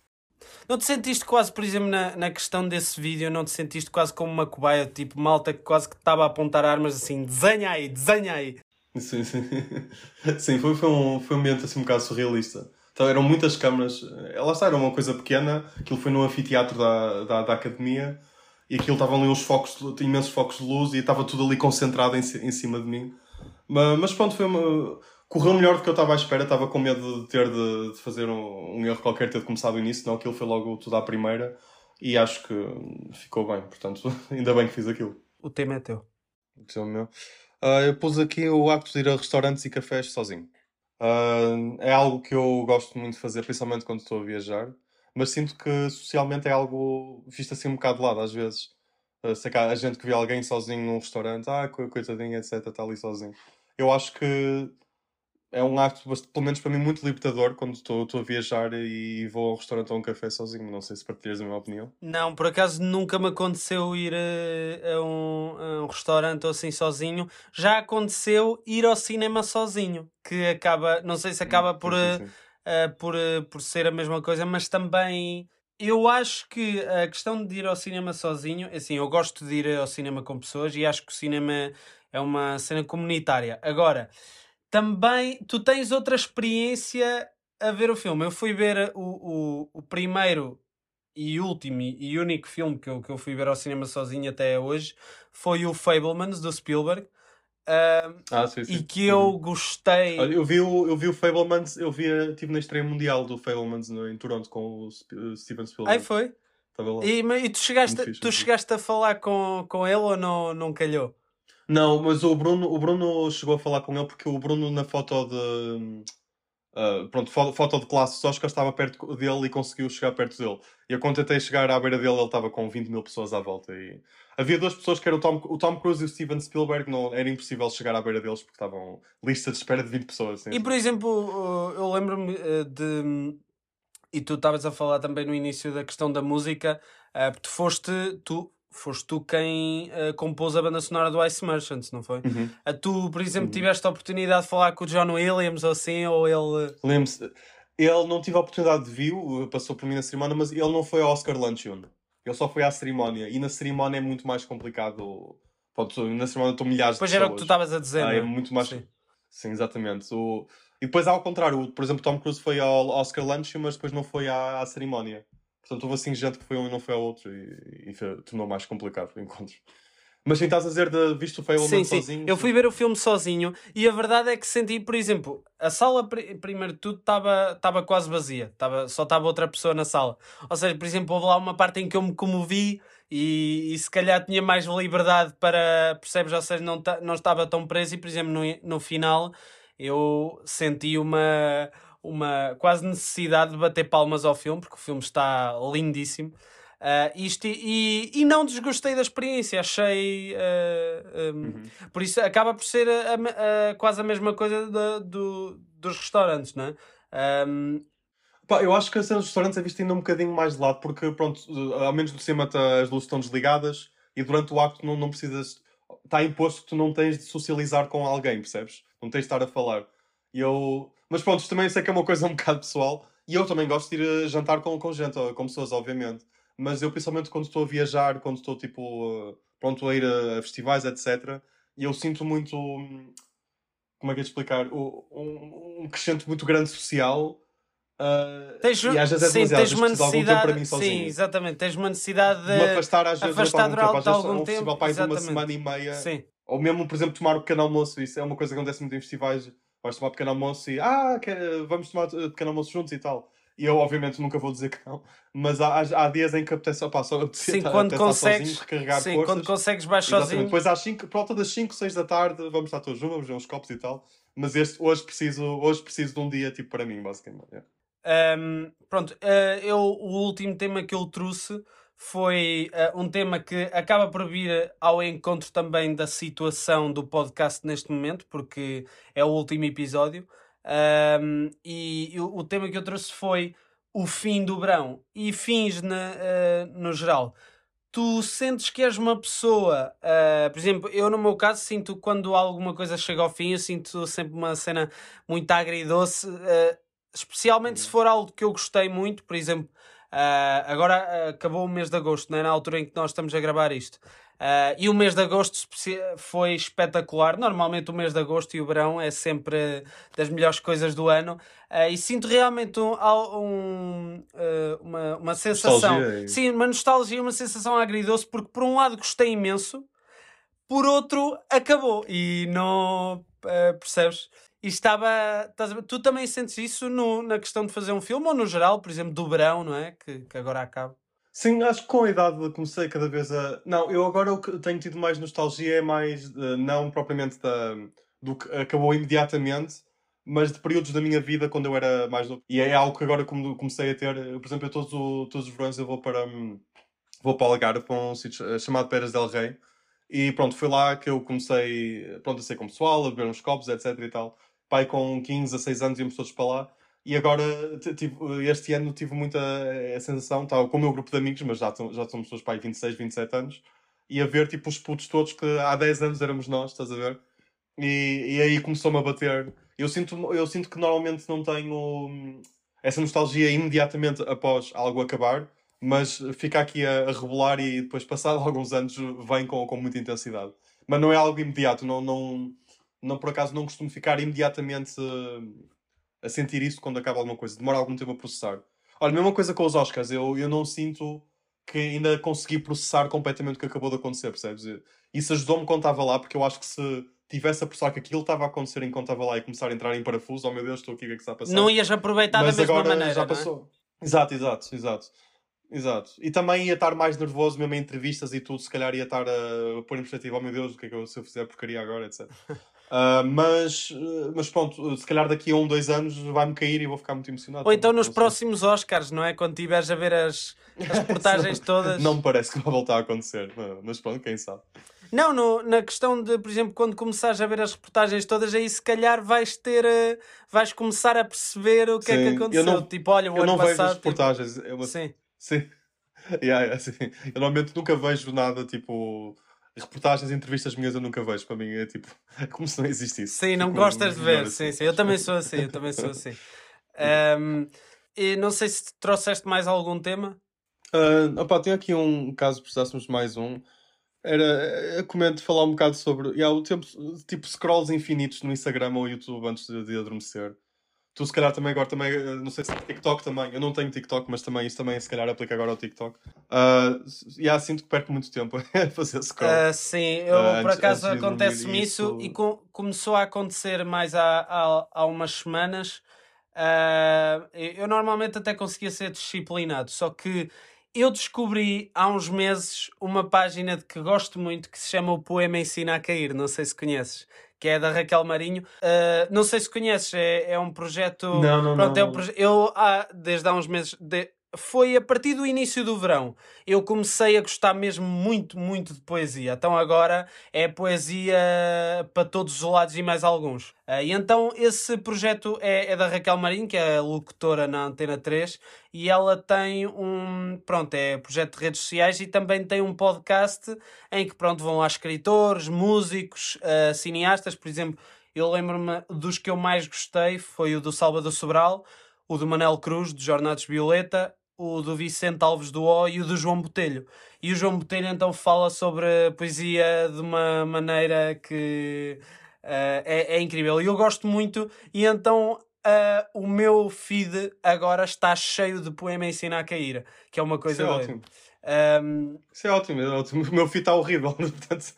Não te sentiste quase, por exemplo, na, na questão desse vídeo, não te sentiste quase como uma cobaia, tipo malta que quase que estava a apontar armas assim, desenha aí, desenha aí. Sim, sim. Sim, foi, foi, um, foi um ambiente assim um bocado surrealista. Então eram muitas câmaras, ela está, era uma coisa pequena, aquilo foi no anfiteatro da, da, da academia e aquilo estavam ali uns focos, imensos focos de luz e estava tudo ali concentrado em, em cima de mim. Mas, mas pronto, foi uma, correu melhor do que eu estava à espera. Estava com medo de ter de, de fazer um, um, erro qualquer, ter de começar do início. Não, aquilo foi logo tudo à primeira. E acho que ficou bem. Portanto, ainda bem que fiz aquilo. O tema é teu. O tema é meu. Uh, eu pus aqui o acto de ir a restaurantes e cafés sozinho. Uh, é algo que eu gosto muito de fazer, principalmente quando estou a viajar. Mas sinto que socialmente é algo visto assim um bocado de lado, às vezes. Uh, sei que há gente que vê alguém sozinho num restaurante, ah, coitadinho, etc, está ali sozinho. Eu acho que é um acto, pelo menos para mim, muito libertador quando estou, a viajar e vou ao restaurante ou a um café sozinho. Não sei se partilhas a minha opinião. Não, por acaso nunca me aconteceu ir a, a, um, a, um, restaurante ou assim sozinho. Já aconteceu ir ao cinema sozinho, que acaba, não sei se acaba hum, por, sim, sim. Uh, por, uh, por ser a mesma coisa, mas também. Eu acho que a questão de ir ao cinema sozinho, assim, eu gosto de ir ao cinema com pessoas e acho que o cinema é uma cena comunitária. Agora, também tu tens outra experiência a ver o filme. Eu fui ver o, o, o primeiro e último e único filme que eu, que eu fui ver ao cinema sozinho até hoje foi o Fablemans do Spielberg. Uh, ah, sim, sim. E que eu uhum. gostei. Eu vi o, eu vi o Fablemans, eu vi, tive na estreia mundial do Fablemans no, em Toronto com o Steven Spielberg. Aí foi? E, e, tu, chegaste, tu chegaste a falar com, com ele ou não, não calhou? Não, mas o Bruno, o Bruno chegou a falar com ele porque o Bruno na foto de. Uh, pronto, foto de classe só Oscar estava perto dele e conseguiu chegar perto dele. E eu quando tentei chegar à beira dele, ele estava com 20 mil pessoas à volta. E havia duas pessoas que eram o Tom, o Tom Cruise e o Steven Spielberg, não, era impossível chegar à beira deles porque estavam lista de espera de 20 pessoas. E por exemplo, eu lembro-me uh, de. E tu estavas a falar também no início da questão da música, uh, tu foste. Tu foste tu quem uh, compôs a banda sonora do Ice Merchants, não foi? Uhum. A tu, por exemplo, uhum. tiveste a oportunidade de falar com o John Williams ou assim, ou ele. Lembro-se, ele não tive a oportunidade de vir, passou por mim na cerimónia, mas ele não foi ao Oscar Luncheon. Ele só foi à cerimónia. E na cerimónia é muito mais complicado. Pronto, na cerimónia estão milhares pois de pessoas. Pois era o que tu estavas a dizer. Ah, é muito mais. Sim, Sim exatamente. O... E depois, ao contrário, por exemplo, Tom Cruise foi ao Oscar Luncheon, mas depois não foi à, à cerimónia. Portanto, houve assim gente que foi um e não foi ao outro e, e tornou mais complicado o encontro. Mas sim, estás a dizer de visto o Fableman sim, sim. sozinho? Eu fui ver o filme sozinho e a verdade é que senti, por exemplo, a sala, primeiro de tudo, estava quase vazia. Tava, só estava outra pessoa na sala. Ou seja, por exemplo, houve lá uma parte em que eu me comovi e, e se calhar tinha mais liberdade para, percebes? Ou seja, não, não estava tão preso e, por exemplo, no, no final eu senti uma uma quase necessidade de bater palmas ao filme, porque o filme está lindíssimo. Uh, isto, e, e não desgostei da experiência, achei. Uh, um, uhum. Por isso acaba por ser a, a, a, quase a mesma coisa de, do, dos restaurantes, não é? Um... Pá, eu acho que a cena dos restaurantes é vista ainda um bocadinho mais de lado, porque, pronto, ao menos no cinema tá, as luzes estão desligadas e durante o acto não, não precisas. Está imposto que tu não tens de socializar com alguém, percebes? Não tens de estar a falar. E eu mas pronto, também sei que é uma coisa um bocado pessoal. E eu também gosto de ir jantar com, com gente, com pessoas, obviamente. Mas eu, principalmente quando estou a viajar, quando estou tipo pronto a ir a, festivais, etc., e eu sinto muito. Como é que é de explicar? Um, um crescente muito grande social. Uh, tens, e às vezes é sim, tens uma necessidade, para mim sozinho. Sim, exatamente. Tens uma necessidade de, de me afastar às vezes afastar durante algum tempo. Às vezes um festival para de uma semana e meia. Sim. Ou mesmo, por exemplo, tomar um pequeno almoço. Isso é uma coisa que acontece muito em festivais vais tomar pequeno almoço e ah, vamos tomar eh, pequeno almoço juntos e tal. E eu, obviamente, nunca vou dizer que não, mas há, há dias em que apetece, opa, só apetece, sim, quando consegues, sozinho, recarregar sim, forças. quando consegues baixar sozinho. Depois às 5, por volta das 5, 6 da tarde, vamos estar todos juntos, vamos ver uns copos e tal. Mas este, hoje, preciso, hoje preciso de um dia tipo para mim, basicamente. Yeah. Um, pronto, uh, eu, o último tema que eu trouxe foi uh, um tema que acaba por vir ao encontro também da situação do podcast neste momento, porque é o último episódio. Um, e, e o, tema que eu trouxe foi o fim do verão e fins na, uh, no geral. Tu sentes que és uma pessoa, uh, por exemplo, eu no meu caso sinto quando alguma coisa chega ao fim, eu sinto sempre uma cena muito agridoce, especialmente se for algo que eu gostei muito, por exemplo, Uh, agora uh, acabou o mês de agosto, não é? na altura em que nós estamos a gravar isto. Uh, e o mês de agosto foi espetacular. Normalmente o mês de agosto e o verão é sempre das melhores coisas do ano. e sinto realmente um, um, uma, uma sensação. Nostalgia. Sim, uma nostalgia, uma sensação agridoce, porque por um lado gostei imenso, por outro acabou. E não percebes? E estava. Tu também sentes isso no, na questão de fazer um filme ou no geral, por exemplo, do verão, não é? Que, que agora acaba. Sim, acho que com a idade comecei cada vez a. Não, eu agora o que tenho tido mais nostalgia é mais, uh, não propriamente da, do que acabou imediatamente, mas de períodos da minha vida quando eu era mais novo. E é algo que agora comecei a ter. Por exemplo, eu todos, o, todos os verões eu vou para. Um, vou para o Algarve, para um sítio eh, chamado Peras del Rei. E pronto, foi lá que eu comecei pronto, a ser com pessoal, a beber uns copos, etc e tal. Pai com 15 a 6 anos íamos todos para lá. E agora, este ano, tive muita eh, a sensação, estava com o meu grupo de amigos, mas já, já somos pessoas pai 26, 27 anos, e a ver tipo os putos todos que há 10 anos éramos nós, estás a ver? E, e aí começou-me a bater. Eu sinto, eu sinto que normalmente não tenho hum, essa nostalgia imediatamente após algo acabar, mas fica aqui a, a rebolar e depois, passado alguns anos, vem com, com muita intensidade. Mas não é algo imediato, não, não, não por acaso não costumo ficar imediatamente. Uh, a sentir isso quando acaba alguma coisa. Demora algum tempo a processar. Olha, mesma coisa com os Oscars. Eu, eu não sinto que ainda consegui processar completamente o que acabou de acontecer, percebes? Isso ajudou-me quando estava lá, porque eu acho que se tivesse a processar que aquilo estava a acontecer enquanto estava lá e começar a entrar em parafuso, oh meu Deus, estou aqui, o que é que está a passar? Não ias aproveitar Mas da mesma agora maneira, já é? passou. É? Exato, exato, exato. Exato. E também ia estar mais nervoso, mesmo em entrevistas e tudo, se calhar ia estar a pôr em perspectiva, oh meu Deus, o que é que eu, se eu fizer porcaria agora, etc. Uh, mas, mas pronto, se calhar daqui a um, dois anos vai-me cair e vou ficar muito emocionado. Ou então nos próximos Oscars, não é? Quando tiveres a ver as, as reportagens todas. Não me parece que vai voltar a acontecer, mas pronto, quem sabe. Não, no, na questão de, por exemplo, quando começares a ver as reportagens todas, aí se calhar vais ter, uh, vais começar a perceber o que Sim, é que aconteceu. Não, tipo, olha, o eu não passado. Vejo as tipo, reportagens. Tipo... Eu, Sim. Sim. yeah, yeah, sim. Eu normalmente nunca vejo nada tipo reportagens, entrevistas minhas eu nunca vejo. Para mim é tipo, é como se não existisse. Sim, não tipo, gostas de ver. Assim. Sim, sim. Eu também sou assim, eu também sou assim. Um, e não sei se trouxeste mais algum tema. Uh, opa, tem aqui um caso, precisássemos mais um. Era, eu comento falar um bocado sobre yeah, o tempo, tipo scrolls infinitos no Instagram ou YouTube antes de, de adormecer. Tu se calhar também agora também, eh, não sei se TikTok também, eu não tenho TikTok, mas também isso também se calhar aplica agora ao TikTok. Uh, e há sinto que perco muito tempo a fazer scroll. Uh, sim, eu uh, por acaso acontece-me isso, e com, começou a acontecer mais há, há, há umas semanas. Uh, eu normalmente até conseguia ser disciplinado, só que eu descobri há uns meses uma página de que gosto muito que se chama O Poema Ensina a Cair, não sei se conheces que é da Raquel Marinho. Uh, não sei se conheces, é, é um projeto. Não, não, Pronto, não. É um proje... Eu, ah, desde há uns meses. De foi a partir do início do verão. Eu comecei a gostar mesmo muito, muito de poesia. Então agora é poesia para todos os lados e mais alguns. Uh, e então esse projeto é, é, da Raquel Marinho, que é locutora na Antena 3, e ela tem um, pronto, é projeto de redes sociais e também tem um podcast em que, pronto, vão lá escritores, músicos, uh, cineastas, por exemplo, eu lembro-me dos que eu mais gostei, foi o do Salvador Sobral, o do Manel Cruz, de Jornados Violeta, o do Vicente Alves do O e o do João Botelho. E o João Botelho então fala sobre poesia de uma maneira que uh, é, é, incrível. E eu gosto muito, e então uh, o meu feed agora está cheio de poema ensina a cair, que é uma coisa. Isso é ótimo. Um... Isso é ótimo, é ótimo. O meu feed está horrível, portanto,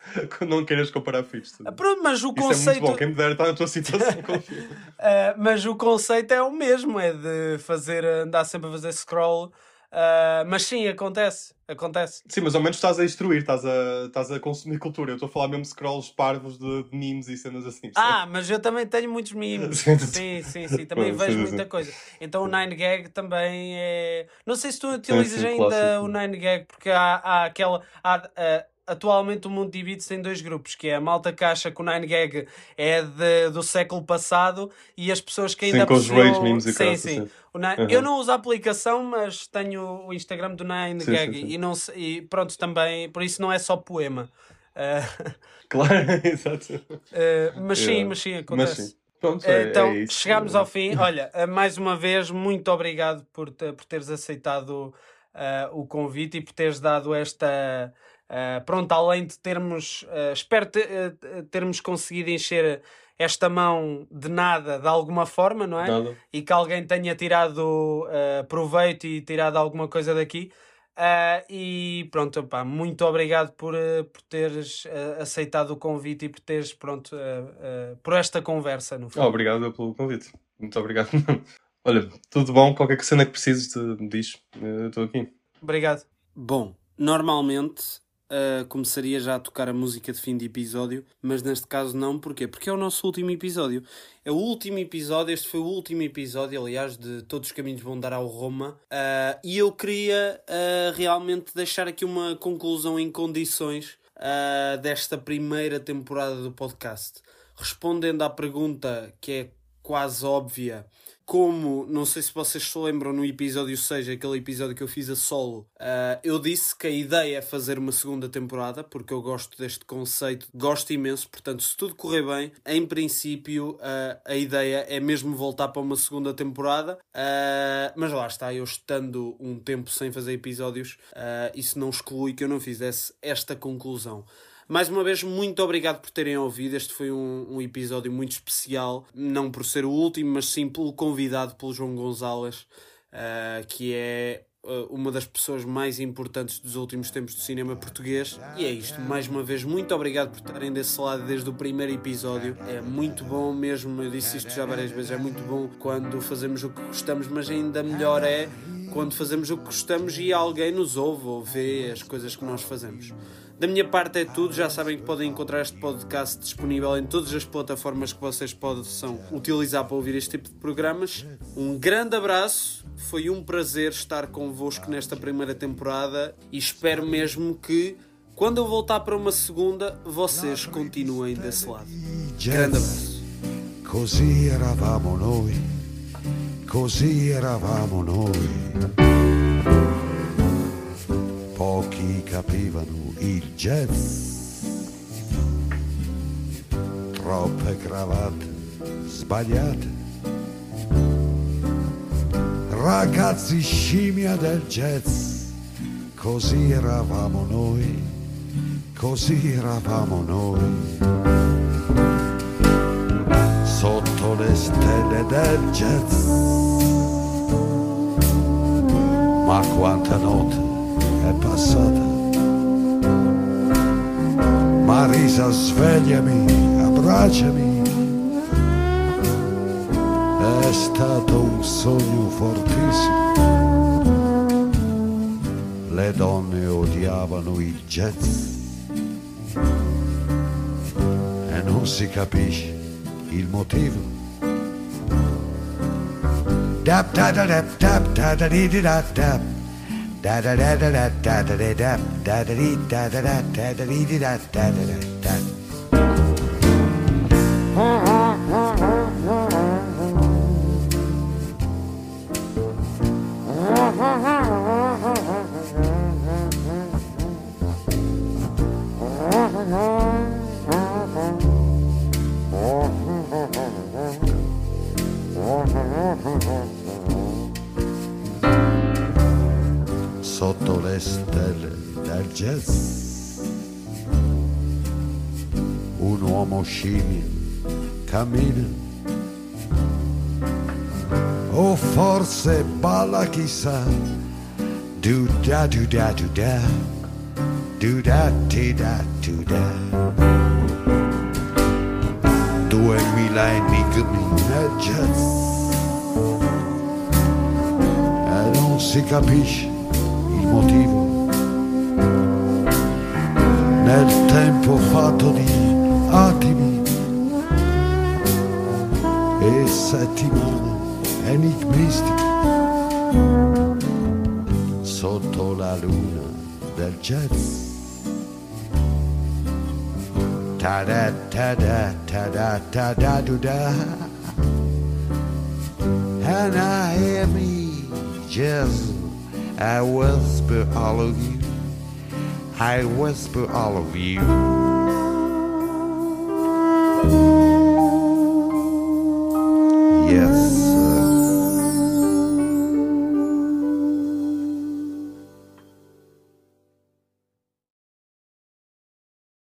não queiras comparar. Ah, pronto, mas o conceito. Isso é muito bom, quem me der está na tua situação. uh, mas o conceito é o mesmo, é de fazer, andar sempre a fazer scroll Uh, mas sim, acontece, acontece. Sim, mas ao menos estás a instruir, estás a, estás a consumir cultura. Eu estou a falar mesmo de scrolls parvos de, de memes e cenas assim. Ah, mas eu também tenho muitos memes. sim, sim, sim, também vejo sim, muita sim. coisa. Então o 9gag também é. Não sei se tu utilizas ainda clássico. o 9gag, porque há, há aquela. Há, uh, atualmente o mundo divide-se em dois grupos, que é a malta que acha que o 9gag é de, do século passado e as pessoas que ainda sim, com os e sim, sim. sim. Nine... Uhum. Eu não uso a aplicação, mas tenho o Instagram do 9gag e, não, e pronto, também, por isso não é só poema. Uh... Claro, exato. Uh, mas sim, mas sim, acontece. Mas sim. Pronto, é, então, é chegámos ao fim. Olha, mais uma vez, muito obrigado por, por teres aceitado uh, o convite e por teres dado esta, Uh, pronto, além de termos, uh, espero te, uh, termos conseguido encher esta mão de nada de alguma forma, não é? Nada. E que alguém tenha tirado proveito e tirado alguma coisa daqui. Uh, e pronto, muito obrigado por, uh, por teres uh, aceitado o convite e por teres, pronto, por esta conversa. No oh, obrigado pelo convite. Muito obrigado. Olha, tudo bom? Qualquer cena que precises, me diz. Estou aqui. Obrigado. Bom, normalmente uh, começaria já a tocar a música de fim de episódio, mas neste caso não, porquê? Porque é o nosso último episódio. É o último episódio, este foi o último episódio, aliás, de Todos os Caminhos Vão Dar ao Roma, uh, e eu queria uh, realmente deixar aqui uma conclusão em condições desta primeira temporada do podcast. Respondendo à pergunta que é quase óbvia como, não sei se vocês se lembram no episódio 6, aquele episódio que eu fiz a solo, uh, eu disse que a ideia é fazer uma segunda temporada, porque eu gosto deste conceito, gosto imenso, portanto, se tudo correr bem, em princípio, uh, a ideia é mesmo voltar para uma segunda temporada, uh, mas lá está, eu estando um tempo sem fazer episódios, isso não exclui que eu não fizesse esta conclusão. Mais uma vez, muito obrigado por terem ouvido. Este foi um, um episódio muito especial, não por ser o último, mas sim pelo convidado, pelo João Gonzalez, uh, que é uh, uma das pessoas mais importantes dos últimos tempos do cinema português. E é isto. Mais uma vez, muito obrigado por estarem desse lado desde o primeiro episódio. É muito bom mesmo, eu disse isto já várias vezes, é muito bom quando fazemos o que gostamos, mas ainda melhor é quando fazemos o que gostamos e alguém nos ouve ou vê as coisas que nós fazemos. Da minha parte é tudo. Já sabem que podem encontrar este podcast disponível em todas as plataformas que vocês possam utilizar para ouvir este tipo de programas. Um grande abraço. Foi um prazer estar convosco nesta primeira temporada e espero mesmo que quando eu voltar para uma segunda, vocês continuem desse lado. Grande abraço. Così eravamo noi, così eravamo noi. Pochi capivano il jazz. Troppe cravatte sbagliate. Ragazzi scimmia del jazz, così eravamo noi, così eravamo noi. Sotto le stelle del jazz. Ma quanta notte è passata Marisa, svegliami, abbracciami. È stato un sogno fortissimo. Le donne odiavano il jazz e non si capisce il motivo. Dap da da dap dap da da di da dap da da da da da da da da da da da da da da da da da da da da jazz. Un uomo scimmia cammina, o forse balla chissà, do da do da do da, do da ti da do da. Duemila enigmi nel jazz, e non si capisce nel tempo fatto di attimi e settimane enigmistiche sotto la luna del jazz. Ta da ta da ta da ta da do da and I hear me jazz I whisper all of you I whisper all of you.